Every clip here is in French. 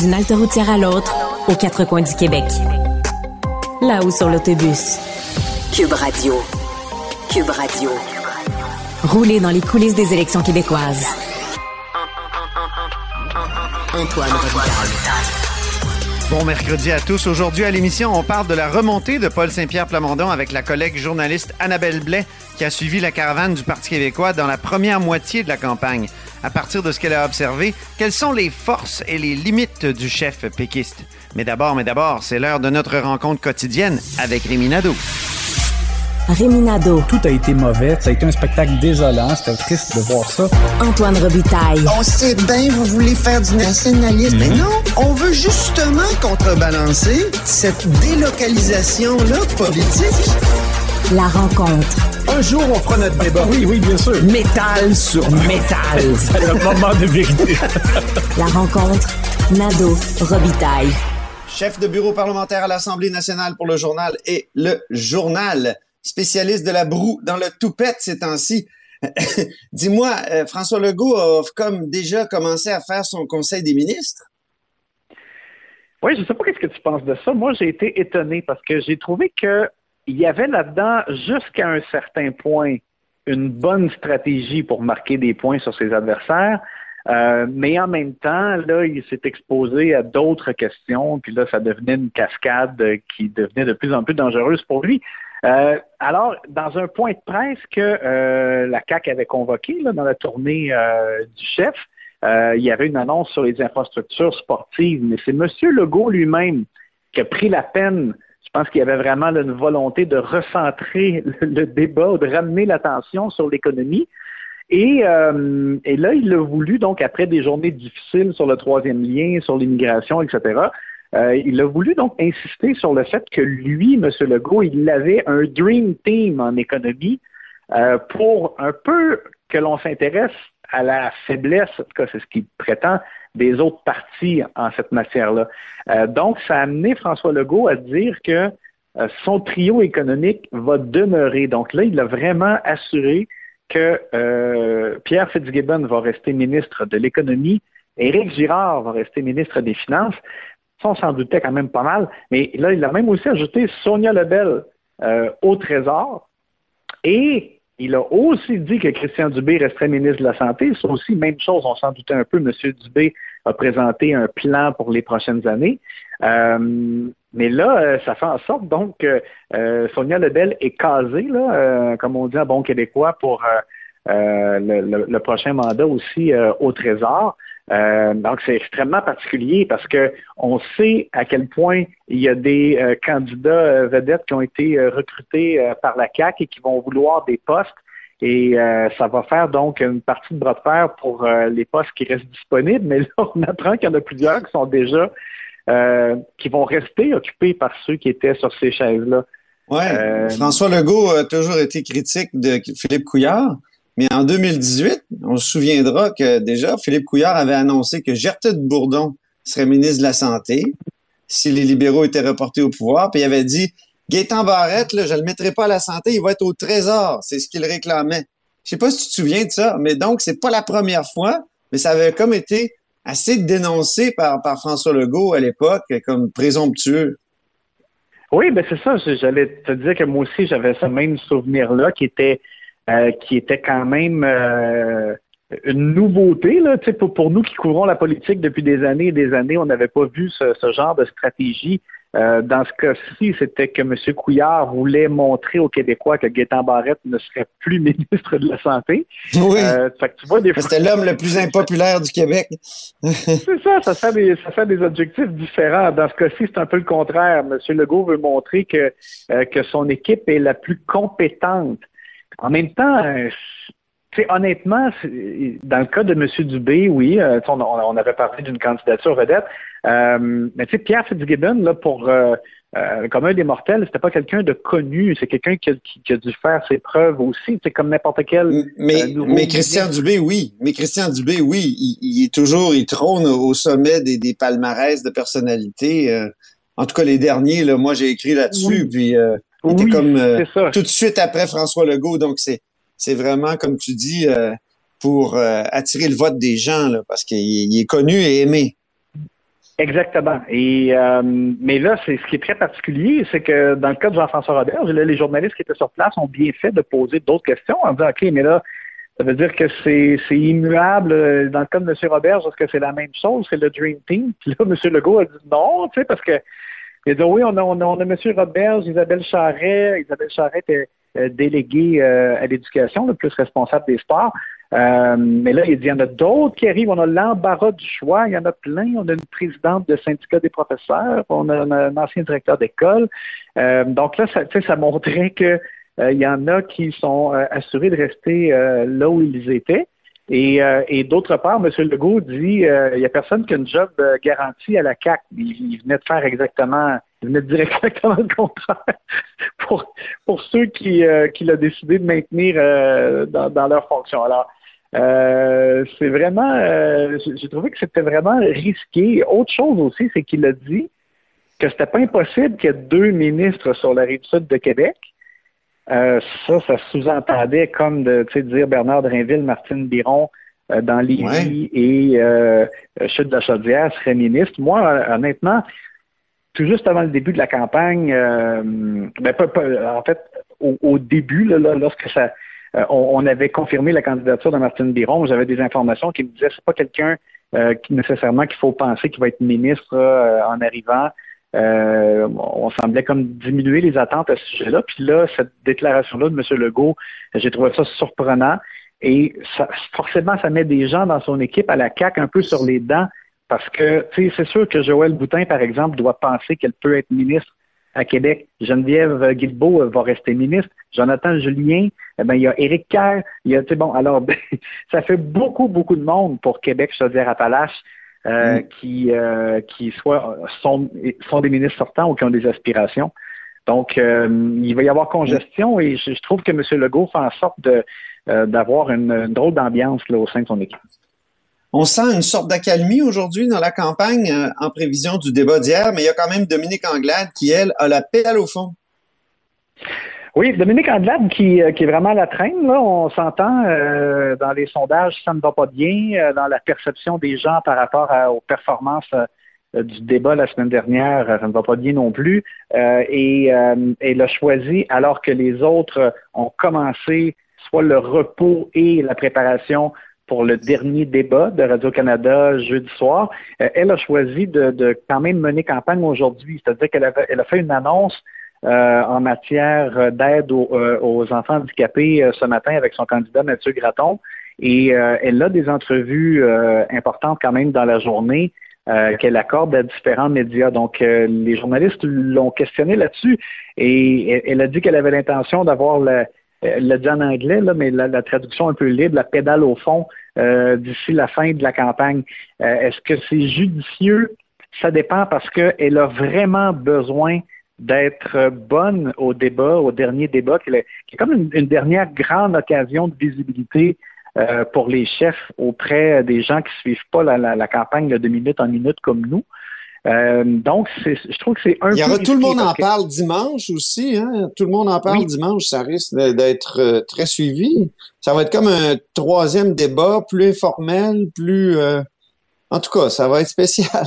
D'une halte routière à l'autre, aux quatre coins du Québec. Là-haut sur l'autobus. Cube Radio. Cube Radio. Rouler dans les coulisses des élections québécoises. Antoine Bon mercredi à tous. Aujourd'hui à l'émission, on parle de la remontée de Paul Saint-Pierre Plamondon avec la collègue journaliste Annabelle Blais qui a suivi la caravane du Parti québécois dans la première moitié de la campagne. À partir de ce qu'elle a observé, quelles sont les forces et les limites du chef péquiste? Mais d'abord, mais d'abord, c'est l'heure de notre rencontre quotidienne avec Rémi Nadeau. Réminado. Tout a été mauvais. Ça a été un spectacle désolant. C'était triste de voir ça. Antoine Robitaille. On sait bien, vous voulez faire du nationalisme. Mais non, on veut justement contrebalancer cette délocalisation-là politique. La rencontre. Un jour, on fera notre débat. Oui, oui, bien sûr. Métal sur métal. C'est le moment de vérité. La rencontre. Nado. Robitaille. Chef de bureau parlementaire à l'Assemblée nationale pour le journal et le journal. Spécialiste de la broue dans le toupette ces temps-ci. Dis-moi, euh, François Legault a comme déjà commencé à faire son conseil des ministres? Oui, je ne sais pas qu'est-ce que tu penses de ça. Moi, j'ai été étonné parce que j'ai trouvé que il y avait là-dedans, jusqu'à un certain point, une bonne stratégie pour marquer des points sur ses adversaires. Euh, mais en même temps, là, il s'est exposé à d'autres questions, puis là, ça devenait une cascade qui devenait de plus en plus dangereuse pour lui. Euh, alors, dans un point de presse que euh, la CAC avait convoqué dans la tournée du chef, il y avait une annonce sur les infrastructures sportives, mais c'est M. Legault lui-même qui a pris la peine je pense qu'il y avait vraiment une volonté de recentrer le, débat, de ramener l'attention sur l'économie. Et, euh, et, là, il a voulu, donc, après des journées difficiles sur le troisième lien, sur l'immigration, etc., euh, il a voulu donc insister sur le fait que lui, M. Legault, il avait un dream team en économie euh, pour un peu que l'on s'intéresse à la faiblesse, en tout cas c'est ce qu'il prétend, des autres partis en cette matière-là. Euh, donc, ça a amené François Legault à dire que euh, son trio économique va demeurer. Donc là, il a vraiment assuré que euh, Pierre Fitzgibbon va rester ministre de l'économie, Éric Girard va rester ministre des Finances. Ça, on s'en doutait quand même pas mal. Mais là, il a même aussi ajouté Sonia Lebel au Trésor. Et il a aussi dit que Christian Dubé resterait ministre de la Santé. C'est aussi même chose, on s'en doutait un peu. M. Dubé a présenté un plan pour les prochaines années. Euh, mais là, euh, ça fait en sorte donc que euh, Sonia Lebel est casée, là, comme on dit en bon québécois, pour le, prochain mandat aussi au Trésor. Donc, c'est extrêmement particulier parce que on sait à quel point il y a des candidats vedettes qui ont été recrutés par la CAC et qui vont vouloir des postes et euh, ça va faire donc une partie de bras de fer pour euh, les postes qui restent disponibles. Mais là, on apprend qu'il y en a plusieurs qui sont déjà, euh, qui vont rester occupés par ceux qui étaient sur ces chaises-là. Oui, François Legault a toujours été critique de Philippe Couillard. Mais en 2018, on se souviendra que déjà, Philippe Couillard avait annoncé que Gertrude Bourdon serait ministre de la Santé si les libéraux étaient reportés au pouvoir. Puis il avait dit Gaétan Barrette, là, je ne le mettrai pas à la santé, il va être au trésor. C'est ce qu'il réclamait. Je sais pas si tu te souviens de ça, mais donc, c'est pas la première fois, mais ça avait comme été assez dénoncé par, par François Legault à l'époque comme présomptueux. Oui, ben c'est ça. J'allais te dire que moi aussi, j'avais ce même souvenir-là qui était euh, qui était quand même euh, une nouveauté. Là, pour, pour nous qui couvrons la politique depuis des années et des années, on n'avait pas vu ce, ce genre de stratégie euh, dans ce cas-ci, c'était que M. Couillard voulait montrer aux Québécois que Gaétan Barrette ne serait plus ministre de la Santé. Oui. Euh, c'était l'homme le plus impopulaire du Québec. c'est ça, ça fait, des, ça fait des objectifs différents. Dans ce cas-ci, c'est un peu le contraire. M. Legault veut montrer que, euh, que son équipe est la plus compétente. En même temps, honnêtement, dans le cas de M. Dubé, oui, on, on, avait parlé d'une candidature vedette, euh, mais tu sais, Pierre Fitzgibbon, là, pour euh, euh, comme un des mortels, c'était pas quelqu'un de connu, c'est quelqu'un qui, a dû faire ses preuves aussi, c'est comme n'importe quel. Mais, mais Christian Dubé, oui. Mais Christian Dubé, oui, il, est toujours, il trône au sommet des, des palmarès de personnalité. en tout cas, les derniers, là, moi j'ai écrit là-dessus, puis il était comme tout de suite après François Legault, donc c'est c'est vraiment, comme tu dis, pour attirer le vote des gens, là, parce qu'il est connu et aimé. Exactement. Et euh, mais là, c'est ce qui est très particulier, c'est que dans le cas de Jean-François Robert, les journalistes qui étaient sur place ont bien fait de poser d'autres questions en disant OK, mais là, ça veut dire que c'est immuable. Dans le cas de M. Robert, est-ce que c'est la même chose? C'est le Dream Team? Puis là, M. Legault a dit non, tu sais, parce que il dit oui, on a, on a, on a M. Robert, Isabelle Charret. Isabelle Charret était euh, déléguée euh, à l'éducation, le plus responsable des sports. Euh, mais là, il dit, il y en a d'autres qui arrivent. On a l'embarras du choix. Il y en a plein. On a une présidente de syndicat des professeurs. On a, un ancien directeur d'école. Euh, donc là, ça, ça montrait que il y en a qui sont assurés de rester là où ils étaient. Et, et d'autre part, M. Legault dit il n'y a personne qui a une job garantie à la CAC. Il, venait de faire exactement, il venait de dire exactement le contraire pour, ceux qui, qui l'ont décidé de maintenir dans, dans leur fonction. Alors, euh, c'est vraiment, euh, j'ai trouvé que c'était vraiment risqué. Autre chose aussi, c'est qu'il a dit que c'était pas impossible qu'il y ait deux ministres sur la rive sud de Québec. Euh, ça, ça sous-entendait comme de dire Bernard Drinville, Martine Biron dans Lévis et Chute de la Chaudière seraient ministres. Moi, honnêtement, tout juste avant le début de la campagne, ben, en fait, au, au début, là, lorsque ça euh, on, avait confirmé la candidature de Martine Biron. J'avais des informations qui me disaient que c'est pas quelqu'un euh, qui nécessairement qu'il faut penser qu'il va être ministre euh, en arrivant. On semblait comme diminuer les attentes à ce sujet-là. Puis là, cette déclaration-là de M. Legault, j'ai trouvé ça surprenant. Et ça, forcément, ça met des gens dans son équipe à la CAQ un peu sur les dents parce que, c'est sûr que Joël Boutin, par exemple, doit penser qu'elle peut être ministre à Québec. Geneviève Guilbeault va rester ministre. Jonathan Julien, eh ben, il y a Éric Kerr, il y a, bon, alors, ça fait beaucoup, beaucoup de monde pour Québec, je veux dire, Appalaches, euh, mm. qui, euh, qui soit, sont, sont des ministres sortants ou qui ont des aspirations. Donc, euh, il va y avoir congestion et je, trouve que M. Legault fait en sorte de, d'avoir une, une, drôle d'ambiance là, au sein de son équipe. On sent une sorte d'accalmie aujourd'hui dans la campagne en prévision du débat d'hier, mais il y a quand même Dominique Anglade qui, elle, a la pédale au fond. Oui, Dominique Andelade qui, euh, qui est vraiment à la traîne, là, on s'entend euh, dans les sondages, ça ne va pas bien, euh, dans la perception des gens par rapport aux performances du débat la semaine dernière, ça ne va pas bien non plus. et elle a choisi, alors que les autres ont commencé soit le repos et la préparation pour le dernier débat de Radio-Canada jeudi soir, elle a choisi de, de, quand même mener campagne aujourd'hui. C'est-à-dire qu'elle elle a fait une annonce euh, en matière d'aide aux, euh, enfants handicapés euh, ce matin avec son candidat Mathieu Graton. Et elle a des entrevues importantes quand même dans la journée qu'elle accorde à différents médias. Donc, les journalistes l'ont questionné là-dessus et elle a dit qu'elle avait l'intention d'avoir elle l'a dit en anglais, mais la, traduction un peu libre, la pédale au fond d'ici la fin de la campagne. Est-ce que c'est judicieux? Ça dépend parce qu'elle a vraiment besoin d'être bonne au débat, au dernier débat, qui est, comme une, dernière grande occasion de visibilité euh, pour les chefs auprès des gens qui suivent pas la, campagne de minute en minute comme nous. Euh, donc, je trouve que c'est un. Il y aura tout le monde en parle dimanche aussi. Hein? Tout le monde en parle dimanche. Ça risque d'être euh, très suivi. Ça va être comme un troisième débat, plus informel, plus. En tout cas, ça va être spécial.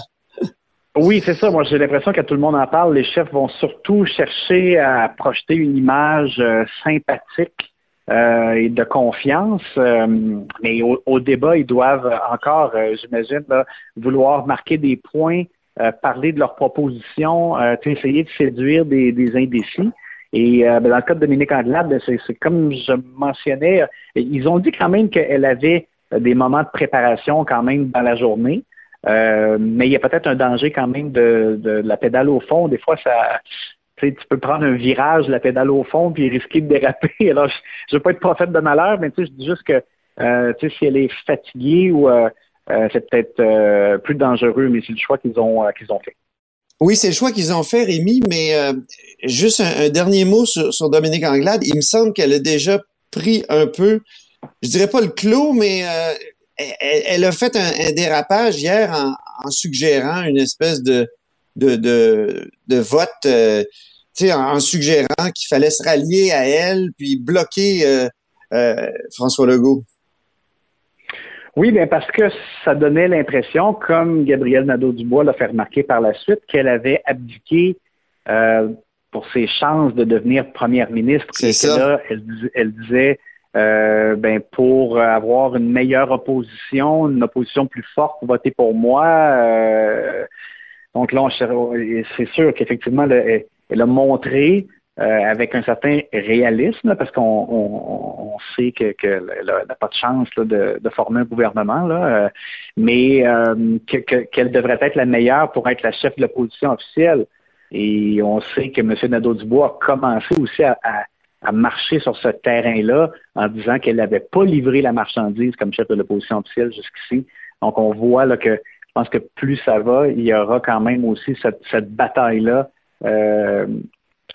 Oui, c'est ça. Moi, j'ai l'impression que tout le monde en parle. Les chefs vont surtout chercher à projeter une image euh, sympathique euh, et de confiance. Euh, mais au, débat, ils doivent encore, j'imagine, vouloir marquer des points, parler de leurs propositions, essayer de séduire des, des indécis. Et ben, dans le cas de Dominique Andelade, ben, c'est comme je mentionnais, ils ont dit quand même qu'elle avait des moments de préparation quand même dans la journée. Euh, mais il y a peut-être un danger quand même de, de, la pédale au fond. Des fois, ça, tu peux prendre un virage, la pédale au fond, puis risquer de déraper. Alors, je ne veux pas être prophète de malheur, mais je dis juste que euh, si elle est fatiguée ou euh, euh c'est peut-être euh, plus dangereux, mais c'est le choix qu'ils ont qu'ils ont fait. Oui, c'est le choix qu'ils ont fait, Rémi, mais juste un, dernier mot sur, sur, Dominique Anglade. Il me semble qu'elle a déjà pris un peu, je dirais pas le clos, mais elle, a fait un, dérapage hier en, suggérant une espèce de, de, de, vote, euh, en, suggérant qu'il fallait se rallier à elle puis bloquer euh, euh, François Legault. Oui, bien parce que ça donnait l'impression, comme Gabrielle Nadeau-Dubois l'a fait remarquer par la suite, qu'elle avait abdiqué pour ses chances de devenir première ministre. C'est ça. elle, disait, euh, ben pour avoir une meilleure opposition, une opposition plus forte, votez pour moi. Euh, donc là, c'est sûr qu'effectivement, elle, elle, a montré euh, avec un certain réalisme, parce qu'on sait qu'elle que n'a pas de chance de, former un gouvernement, là, euh, mais euh, qu'elle devrait être la meilleure pour être la chef de l'opposition officielle. Et on sait que M. Nadeau-Dubois a commencé aussi à, marcher sur ce terrain-là en disant qu'elle n'avait pas livré la marchandise comme chef de l'opposition officielle jusqu'ici. Donc on voit là, que je pense que plus ça va, il y aura quand même aussi cette, bataille-là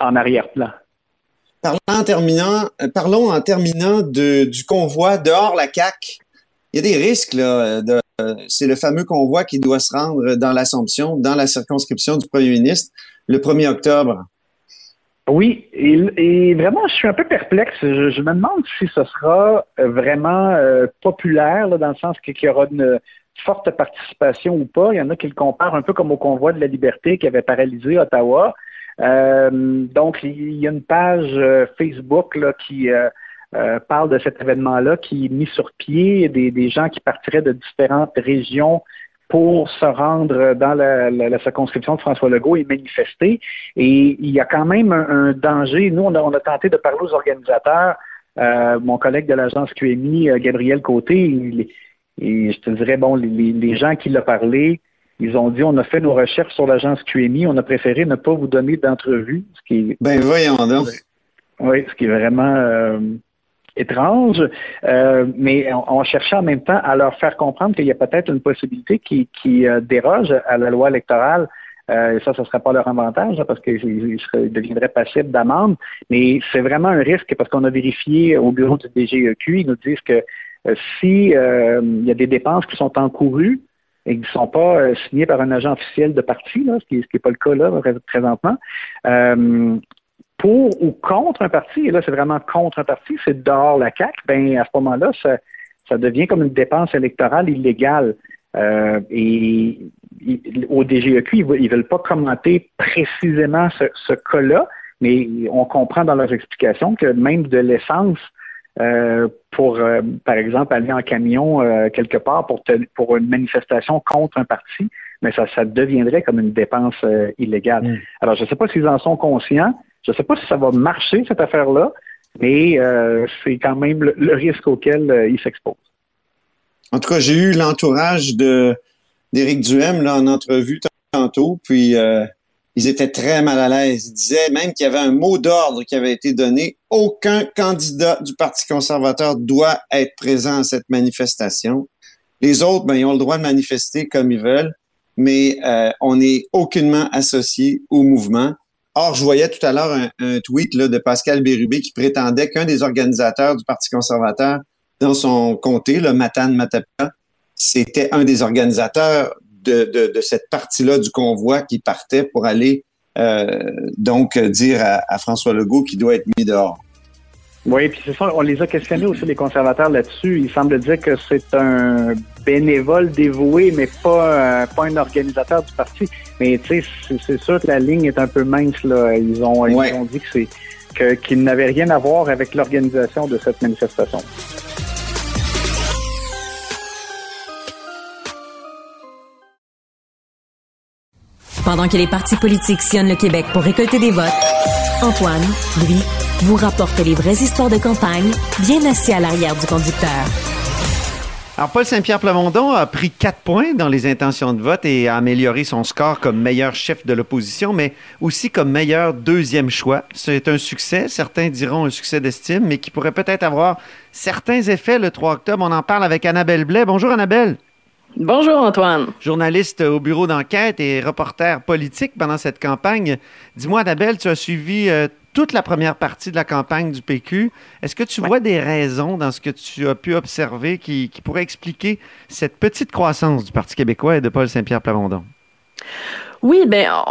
en arrière-plan. Parlons en terminant, euh, parlons en terminant du convoi dehors la CAC. Il y a des risques là. c'est le fameux convoi qui doit se rendre dans l'Assomption, dans la circonscription du Premier ministre, le 1er octobre. Oui, et, vraiment, je suis un peu perplexe. Je, me demande si ce sera euh, vraiment euh, populaire, dans le sens qu'il y aura une forte participation ou pas. Il y en a qui le comparent un peu comme au convoi de la liberté qui avait paralysé Ottawa. Euh, donc, il y a une page Facebook qui parle de cet événement-là, qui est mis sur pied, des gens qui partiraient de différentes régions pour se rendre dans la, circonscription de François Legault et manifester. Et il y a quand même un, danger. Nous, on a, tenté de parler aux organisateurs. mon collègue de l'agence QMI, Gabriel Côté, et je te dirais, bon, les, les gens qui l'ont parlé, ils ont dit, on a fait nos recherches sur l'agence QMI, on a préféré ne pas vous donner d'entrevue. Ce qui ben voyons donc. Oui, ce qui est vraiment euh, étrange. Euh, mais on, cherchait en même temps à leur faire comprendre qu'il y a peut-être une possibilité qui, euh, déroge à la loi électorale. et ça, ce ne serait pas leur avantage parce qu'ils deviendraient passibles d'amende. Mais c'est vraiment un risque parce qu'on a vérifié au bureau du DGEQ, ils nous disent que si il y a des dépenses qui sont encourues, et qui ne sont pas euh, signés par un agent officiel de parti, ce qui n'est pas le cas là présentement, euh, pour ou contre un parti, et là c'est vraiment contre un parti, c'est dehors la CAQ, ben à ce moment-là, ça, devient comme une dépense électorale illégale. Euh, et au DGEQ, ils ne veulent pas commenter précisément ce, ce cas-là, mais on comprend dans leurs explications que même de l'essence euh, pour, euh, par exemple, aller en camion euh, quelque part pour, pour une manifestation contre un parti, mais ça, ça deviendrait comme une dépense illégale. Mm. Alors, je ne sais pas s'ils en sont conscients. Je ne sais pas si ça va marcher, cette affaire-là, mais c'est quand même le, risque auquel ils s'exposent. En tout cas, j'ai eu l'entourage d'Éric Duhem là, en entrevue tantôt, puis ils étaient très mal à l'aise. Ils disaient même qu'il y avait un mot d'ordre qui avait été donné. Aucun candidat du Parti conservateur doit être présent à cette manifestation. Les autres, ben, ils ont le droit de manifester comme ils veulent, mais euh, on n'est aucunement associé au mouvement. Or, je voyais tout à l'heure un, tweet là, de Pascal Bérubé qui prétendait qu'un des organisateurs du Parti conservateur dans son comté, le Matane Matapia, c'était un des organisateurs de, cette partie-là du convoi qui partait pour aller euh, donc dire à, François Legault qu'il doit être mis dehors. Oui, puis c'est ça, on les a questionnés aussi, les conservateurs, là-dessus. Il semble dire que c'est un bénévole dévoué, mais pas, pas un organisateur du parti. Mais tu sais, c'est sûr que la ligne est un peu mince, là. Ils ont, ils ont dit que c'est qu'il n'avait rien à voir avec l'organisation de cette manifestation. Pendant que les partis politiques sillonnent le Québec pour récolter des votes, Antoine, lui, vous rapporte les vraies histoires de campagne, bien assis à l'arrière du conducteur. Alors, Paul Saint-Pierre Plamondon a pris quatre points dans les intentions de vote et a amélioré son score comme meilleur chef de l'opposition, mais aussi comme meilleur deuxième choix. C'est un succès, certains diront un succès d'estime, mais qui pourrait peut-être avoir certains effets le 3 octobre. On en parle avec Annabelle Blais. Bonjour Annabelle. Bonjour Antoine. Journaliste au bureau d'enquête et reporter politique pendant cette campagne. Dis-moi, Annabelle, tu as suivi euh, toute la première partie de la campagne du PQ. Est-ce que tu vois des raisons dans ce que tu as pu observer qui, pourraient expliquer cette petite croissance du Parti québécois et de Paul Saint-Pierre Plamondon? Oui, bien,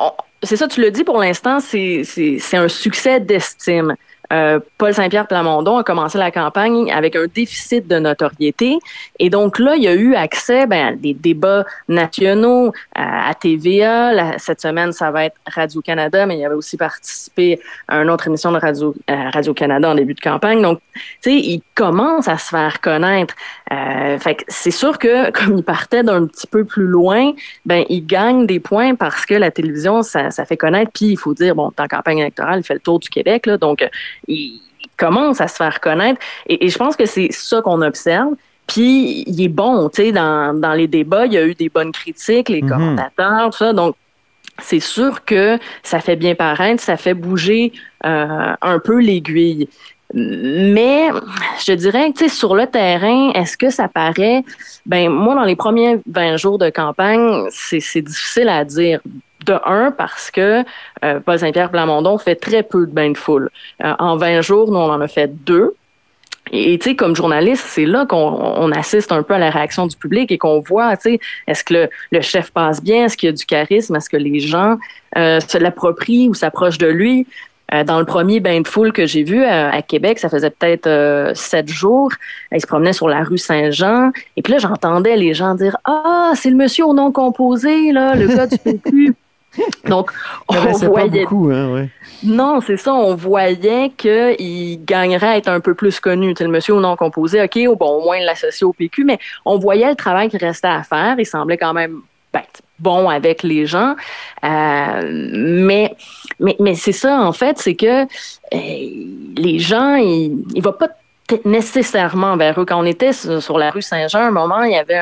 c'est ça, tu le dis pour l'instant, c'est un succès d'estime. Euh, Paul Saint-Pierre Plamondon a commencé la campagne avec un déficit de notoriété. Et donc là, il y a eu accès ben, à des débats nationaux à, TVA. cette semaine, ça va être Radio-Canada, mais il avait aussi participé à une autre émission de Radio, euh, Radio-Canada en début de campagne. Donc, tu sais, il commence à se faire connaître. Euh, fait c'est sûr que comme il partait d'un petit peu plus loin, ben il gagne des points parce que la télévision, ça, ça fait connaître. Puis il faut dire, bon, en campagne électorale, il fait le tour du Québec, là, donc il commence à se faire connaître. Et, je pense que c'est ça qu'on observe. Puis il est bon, tu sais, dans, dans les débats, il y a eu des bonnes critiques, les mhm. commentateurs, tout ça. Donc c'est sûr que ça fait bien paraître, ça fait bouger euh, un peu l'aiguille. Mais je dirais que sur le terrain, est-ce que ça paraît? Ben moi dans les premiers 20 jours de campagne, c'est difficile à dire. De un, parce que euh, Paul Saint-Pierre Plamondon fait très peu de bains de foule. Euh, en 20 jours, nous, on en a fait deux. Et tu sais, comme journaliste, c'est là qu'on assiste un peu à la réaction du public et qu'on voit, tu sais, est-ce que le, chef passe bien, est-ce qu'il y a du charisme, est-ce que les gens euh, se l'approprient ou s'approchent de lui? Euh, dans le premier bain de foule que j'ai vu euh, à, Québec, ça faisait peut-être sept jours. Il se promenait sur la rue Saint-Jean. Et puis là, j'entendais les gens dire Ah, c'est le monsieur au nom composé, là, le gars du PQ. Donc, on voyait. Pas beaucoup, hein, ouais. Non, c'est ça. On voyait qu'il gagnerait à être un peu plus connu. C'est le monsieur au nom composé, OK, bon, au moins l'associer au PQ, mais on voyait le travail qui restait à faire. Il semblait quand même ben, bon avec les gens. Euh, mais mais, mais c'est ça, en fait, c'est que euh, les gens, ils ne vont pas nécessairement vers eux. Quand on était sur, la rue Saint-Jean, un moment, il y avait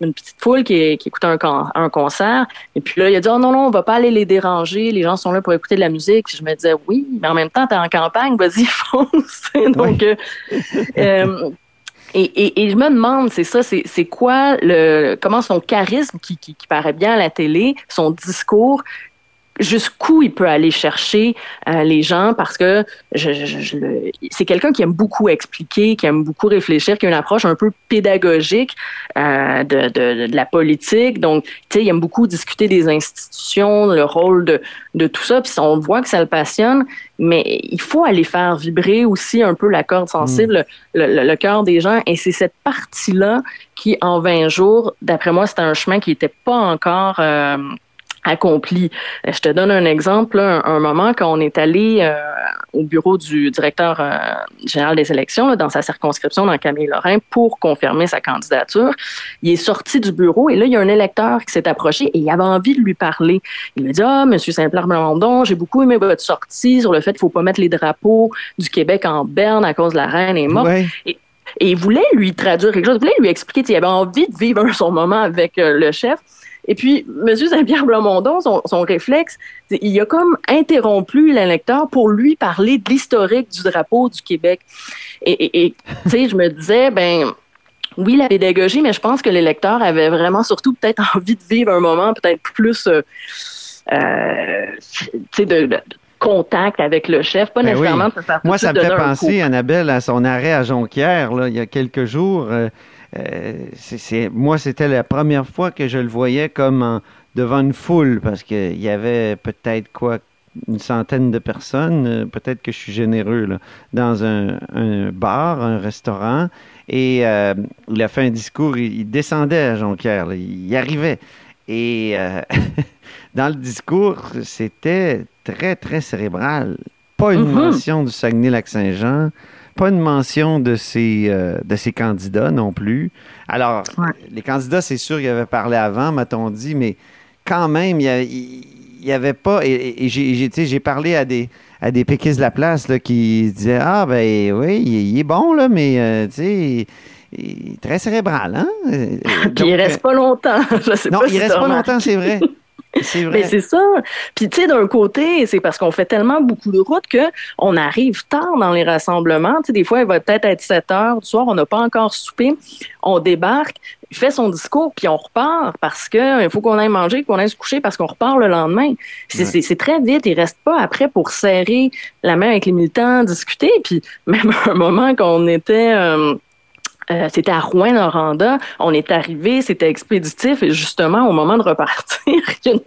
une, petite, foule qui, qui écoutait un, un, concert. Et puis là, il a dit, oh non, non, on va pas aller les déranger. Les gens sont là pour écouter de la musique. je me disais, oui, mais en même temps, tu es en campagne, vas-y, fonce. Donc, euh, euh, et, et, je me demande, c'est ça, c'est quoi le comment son charisme qui, qui, qui, paraît bien à la télé, son discours, jusqu'où il peut aller chercher euh, les gens parce que je, je, c'est quelqu'un qui aime beaucoup expliquer, qui aime beaucoup réfléchir, qui a une approche un peu pédagogique euh, de, de, de, la politique. Donc, tu sais, il aime beaucoup discuter des institutions, le rôle de, de tout ça. Puis on voit que ça le passionne, mais il faut aller faire vibrer aussi un peu la corde sensible, mm. le, le, cœur des gens. Et c'est cette partie-là qui, en 20 jours, d'après moi, c'était un chemin qui n'était pas encore... Euh, accompli. Je te donne un exemple. un, moment, quand on est allé euh, au bureau du directeur euh, général des élections, dans sa circonscription, dans Camille Lorrain, pour confirmer sa candidature, il est sorti du bureau et là, il y a un électeur qui s'est approché et il avait envie de lui parler. Il lui dit, ah, Monsieur Saint-Pierre Blandon, j'ai beaucoup aimé votre sortie sur le fait qu'il faut pas mettre les drapeaux du Québec en berne à cause de la reine et morte. Et, il voulait lui traduire quelque chose, il voulait lui expliquer, qu'il avait envie de vivre son moment avec euh, le chef. Et puis, M. Saint-Pierre Blamondon, son, son, réflexe, il a comme interrompu l'électeur pour lui parler de l'historique du drapeau du Québec. Et, tu sais, je me disais, ben, oui, la pédagogie, mais je pense que l'électeur avait vraiment surtout peut-être envie de vivre un moment peut-être plus, euh, euh tu sais, de, contact avec le chef, pas ben nécessairement de se faire Moi, ça me fait penser, Annabelle, à son arrêt à Jonquière, là, il y a quelques jours. Euh, euh, c'est, moi, c'était la première fois que je le voyais comme devant une foule, parce qu'il y avait peut-être quoi une centaine de personnes, euh, peut-être que je suis généreux, là, dans un, bar, un restaurant, et euh, il a fait un discours, il, descendait à Jonquière, il y arrivait. Et dans le discours, c'était très, très cérébral. Pas une mm-hmm. mention du Saguenay-Lac-Saint-Jean, pas une mention de ces, euh, de ces candidats non plus. Alors, les candidats, c'est sûr qu'ils avaient parlé avant, m'a-t-on dit, mais quand même, il n'y avait pas. Et, j'ai parlé à des, à des péquistes de la place là, qui disaient Ah, ben oui, il, est bon, là, mais euh, tu sais. Il est très cérébral, hein? Puis il reste pas longtemps. non, il reste pas longtemps, c'est vrai. C'est vrai. Mais c'est ça. Puis tu sais, d'un côté, c'est parce qu'on fait tellement beaucoup de routes que on arrive tard dans les rassemblements. Tu sais, des fois, il va peut-être être 7 heures du soir, on n'a pas encore soupé, on débarque, il fait son discours, puis on repart parce que il faut qu'on aille manger, qu'on aille se coucher parce qu'on repart le lendemain. C'est très vite. Il reste pas après pour serrer la main avec les militants, discuter. Puis même à un moment qu'on était euh, euh, c'était à Rouen-Noranda. On est arrivé, c'était expéditif. Et justement, au moment de repartir, il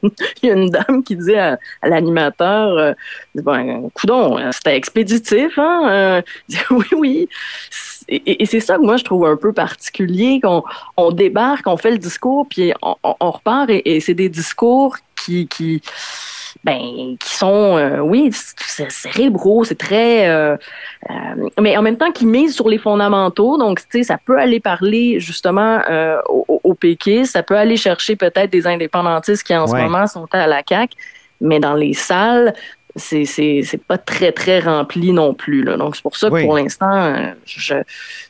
y, a une dame qui dit à, l'animateur euh, ben, Coudon, c'était expéditif, hein? Euh, oui, oui. Et, c'est ça que moi, je trouve un peu particulier, qu'on on débarque, on fait le discours, puis on, repart, et, c'est des discours qui, qui ben, qui sont, euh, oui, c'est cérébraux, c'est très, euh, euh, mais en même temps qui misent sur les fondamentaux. Donc, tu sais, ça peut aller parler justement au, au ça peut aller chercher peut-être des indépendantistes qui en ce moment sont à la CAC, mais dans les salles, c'est c'est pas très très rempli non plus là. donc c'est pour ça que pour l'instant je,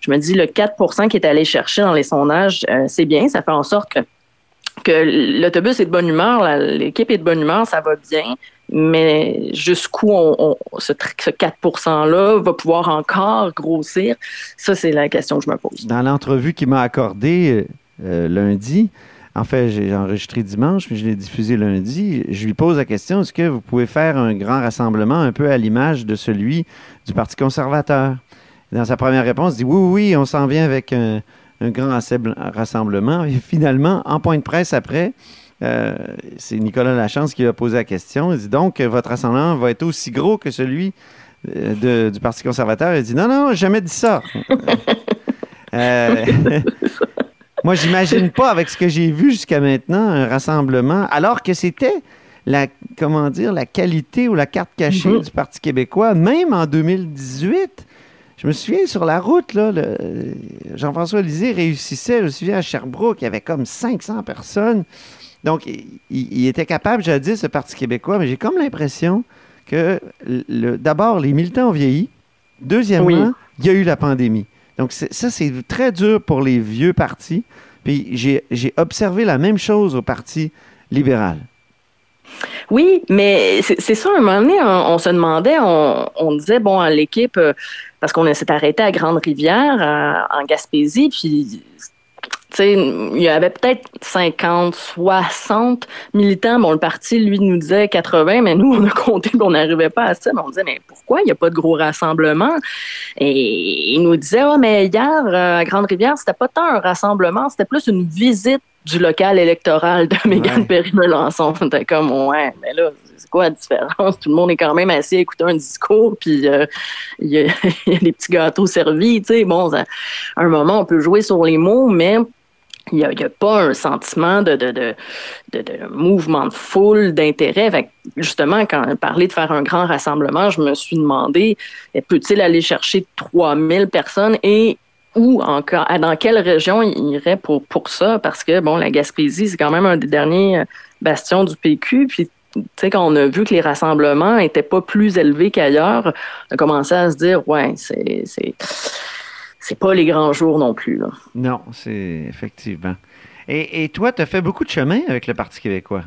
je me dis le 4% qui est allé chercher dans les sondages c'est bien. Ça fait en sorte que que l'autobus est de bonne humeur, l'équipe est de bonne humeur, ça va bien, mais jusqu'où ce, 4 %-là va pouvoir encore grossir, ça, c'est la question que je me pose. Dans l'entrevue qu'il m'a accordée euh, lundi, en fait, j'ai enregistré dimanche, mais je l'ai diffusé lundi. Je lui pose la question est-ce que vous pouvez faire un grand rassemblement un peu à l'image de celui du Parti conservateur? Dans sa première réponse, il dit oui, oui, on s'en vient avec un, un grand rassemblement. Et finalement, en point de presse après, euh, c'est Nicolas Lachance qui a posé la question. Il dit donc, votre rassemblement va être aussi gros que celui euh, du Parti conservateur. Il dit non, non, jamais dit ça. euh, moi, j'imagine pas, avec ce que j'ai vu jusqu'à maintenant, un rassemblement, alors que c'était la, comment dire, la qualité ou la carte cachée mm-hmm. du Parti québécois, même en 2018. Je me souviens sur la route, là, Jean-François Lisée réussissait, je me souviens à Sherbrooke, il y avait comme 500 personnes. Donc, il, était capable, jadis, ce Parti québécois, mais j'ai comme l'impression que d'abord, les militants ont vieilli. Deuxièmement, il y a eu la pandémie. Donc, ça, c'est très dur pour les vieux partis. Puis j'ai observé la même chose au Parti libéral. Oui, mais c'est ça, un moment donné, on, se demandait, on, disait, bon, l'équipe, euh, parce qu'on s'est arrêté à Grande-Rivière, en Gaspésie, puis il y avait peut-être 50, 60 militants. Bon, le parti, lui, nous disait 80, mais nous, on a compté, on n'arrivait pas à ça. Mais on disait, mais pourquoi il n'y a pas de gros rassemblement? Et il nous disait, oh, mais hier, euh, à Grande-Rivière, c'était pas tant un rassemblement, c'était plus une visite du local électoral de Mégane ouais. Perry-Melançon. C'était comme, ouais, mais là, c'est quoi la différence? Tout le monde est quand même assis à écouter un discours, puis euh, il y, a des petits gâteaux servis, tu sais. Bon, à un moment, on peut jouer sur les mots, mais il n'y a, pas un sentiment de, de, de, de mouvement de foule, d'intérêt. Justement, quand on parlait de faire un grand rassemblement, je me suis demandé, peut-il aller chercher 3000 personnes et où encore, dans quelle région il irait pour, ça? Parce que, bon, la Gaspésie, c'est quand même un des derniers euh, bastions du PQ. Puis, tu sais, quand on a vu que les rassemblements n'étaient pas plus élevés qu'ailleurs, on a commencé à se dire, ouais, c'est, c'est, pas les grands jours non plus. Non, c'est effectivement. Et, et toi, tu as fait beaucoup de chemin avec le Parti québécois?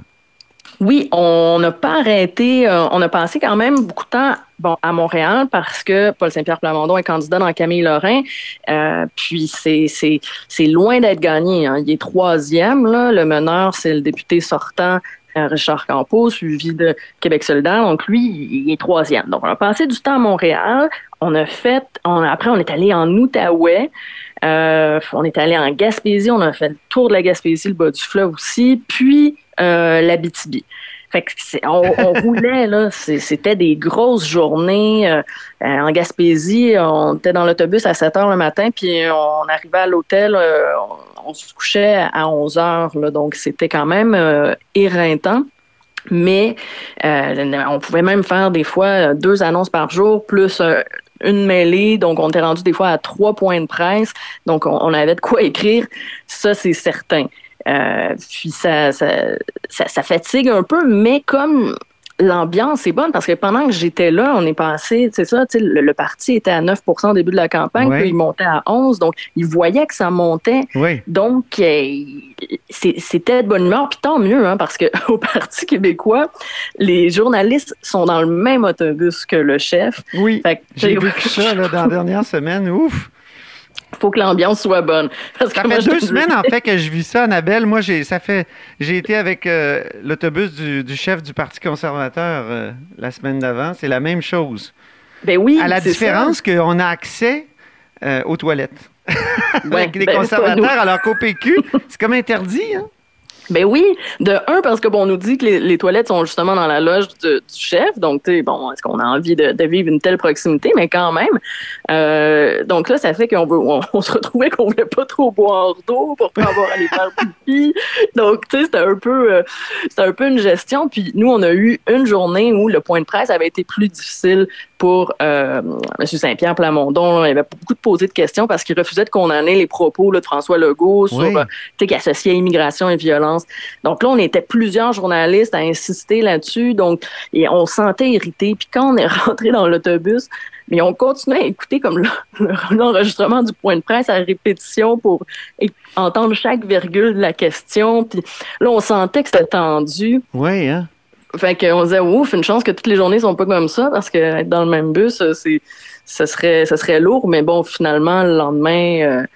Oui, on n'a pas arrêté. Euh, on a passé quand même beaucoup de temps à Montréal parce que Paul Saint-Pierre Plamondon est candidat dans Camille Lorrain. Euh, puis c'est, loin d'être gagné. Hein. Il est troisième. Le meneur, c'est le député sortant euh, Richard Campos, suivi de Québec solidaire. Donc, lui, il est troisième. Donc, on a passé du temps à Montréal. On a fait, on, après, on est allé en Outaouais. On est allé en Gaspésie. On a fait le tour de la Gaspésie, le bas du fleuve aussi. Puis, euh, la BTB. Fait que on, on, roulait, là. C'était des grosses journées. Euh, euh, en Gaspésie, on était dans l'autobus à 7 heures le matin, puis on arrivait à l'hôtel, on, se couchait à 11 heures. Là, donc, c'était quand même éreintant. Mais on pouvait même faire des fois deux annonces par jour, plus une mêlée. Donc, on était rendu des fois à trois points de presse. Donc, on avait de quoi écrire. Ça, c'est certain. Euh, puis ça ça, ça, fatigue un peu, mais comme l'ambiance est bonne parce que pendant que j'étais là, on est passé, c'est ça, le, le, parti était à 9% au début de la campagne, puis il montait à 11, donc il voyait que ça montait. Donc, euh, c'était de bonne humeur, puis tant mieux, hein, parce qu'au Parti québécois, les journalistes sont dans le même autobus que le chef. Oui, j'ai vécu ça là, dans la dernière semaine, ouf! Faut que l'ambiance soit bonne. ça fait deux semaines, en fait, que je vis ça, Annabelle. Moi, j'ai, ça fait, j'ai été avec euh, l'autobus du, chef du Parti conservateur euh, la semaine d'avant. C'est la même chose. Ben oui. À la différence qu'on a accès euh, aux toilettes. Avec les ben, conservateurs, alors qu'au PQ, c'est comme interdit. Hein? Ben oui, de un, parce que bon, on nous dit que les, toilettes sont justement dans la loge du chef, donc tu sais, bon, est-ce qu'on a envie de, vivre une telle proximité, mais quand même. Euh, donc là, ça fait qu'on veut, on, se retrouvait qu'on voulait pas trop boire d'eau pour pas avoir à aller faire pipi. Donc tu sais, c'était un peu, euh, c'était un peu une gestion. Puis nous, on a eu une journée où le point de presse avait été plus difficile pour euh, M. Saint-Pierre Plamondon. Il avait beaucoup de posé de questions parce qu'il refusait de condamner les propos de François Legault sur, oui. euh, qui associait immigration et violence. Donc là, on était plusieurs journalistes à insister là-dessus. Donc, et on se sentait irrité. Puis quand on est rentré dans l'autobus, mais on continuait à écouter comme l'enregistrement du point de presse à répétition pour entendre chaque virgule de la question. Puis là, on sentait que c'était tendu. Oui, hein? Fait qu'on disait, ouf, une chance que toutes les journées sont pas comme ça, parce que être dans le même bus, c'est, ce serait, ce serait lourd, mais bon, finalement, le lendemain, euh,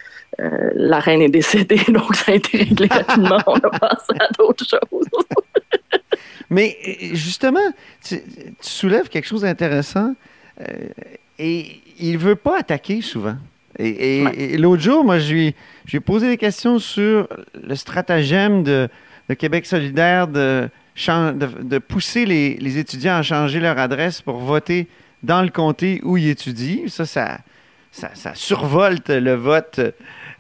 euh, la reine est décédée, donc ça a été réglé rapidement. On a passé à d'autres choses. mais justement, tu, tu, soulèves quelque chose d'intéressant, euh, et il veut pas attaquer souvent. Et, et, ouais. et l'autre jour, moi, je lui, je lui ai posé des questions sur le stratagème de, de Québec solidaire de de, pousser les, les, étudiants à changer leur adresse pour voter dans le comté où ils étudient. Ça, ça, ça, survolte le vote,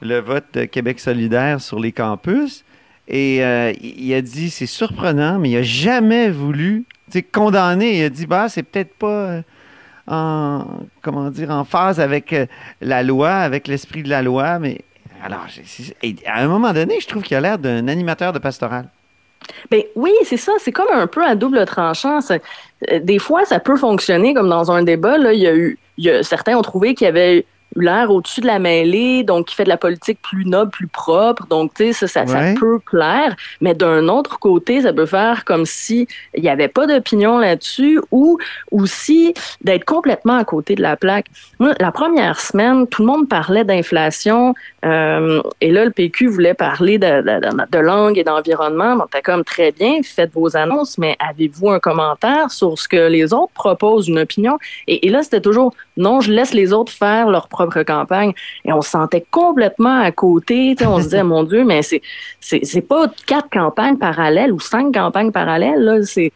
le vote Québec solidaire sur les campus. Et euh, il a dit, c'est surprenant, mais il n'a jamais voulu condamner. Il a dit, bah, c'est peut-être pas en, comment dire, en phase avec euh, la loi, avec l'esprit de la loi, mais alors, à un moment donné, je trouve qu'il a l'air d'un animateur de pastoral. Ben oui, c'est ça. C'est comme un peu à double tranchant. Ça, des fois, ça peut fonctionner comme dans un débat. Là, il y a eu, il y a, certains ont trouvé qu'il y avait l'air au-dessus de la mêlée, donc qui fait de la politique plus noble, plus propre. Donc, tu sais, ça, ça, ouais. ça, peut plaire. Mais d'un autre côté, ça peut faire comme si il n'y avait pas d'opinion là-dessus ou aussi d'être complètement à côté de la plaque. Moi, la première semaine, tout le monde parlait d'inflation euh, et là, le PQ voulait parler de, de, de langue et d'environnement. Donc, t'as comme très bien, faites vos annonces, mais avez-vous un commentaire sur ce que les autres proposent, une opinion? Et, et là, c'était toujours non, je laisse les autres faire leur propre campagne. Et on se sentait complètement à côté. On se disait, mon Dieu, mais c'est, c'est, c'est pas quatre campagnes parallèles ou cinq campagnes parallèles. Là. C'est,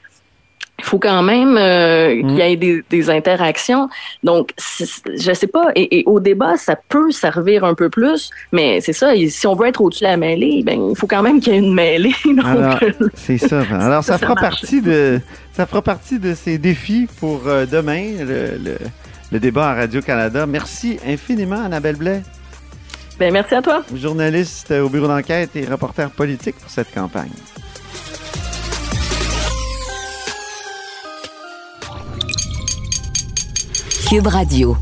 il faut quand même euh, mmh. qu'il y ait des, des interactions. Donc, je sais pas. Et, et, au débat, ça peut servir un peu plus, mais c'est ça. Si on veut être au-dessus de la mêlée, ben il faut quand même qu'il y ait une mêlée. Alors, c'est ça. Alors, ça, ça fera partie de ça fera partie de ces défis pour euh, demain. Le, le le débat à Radio-Canada. Merci infiniment, Annabelle Blais. Bien, merci à toi. Journaliste au bureau d'enquête et reporter politique pour cette campagne. Cube Radio.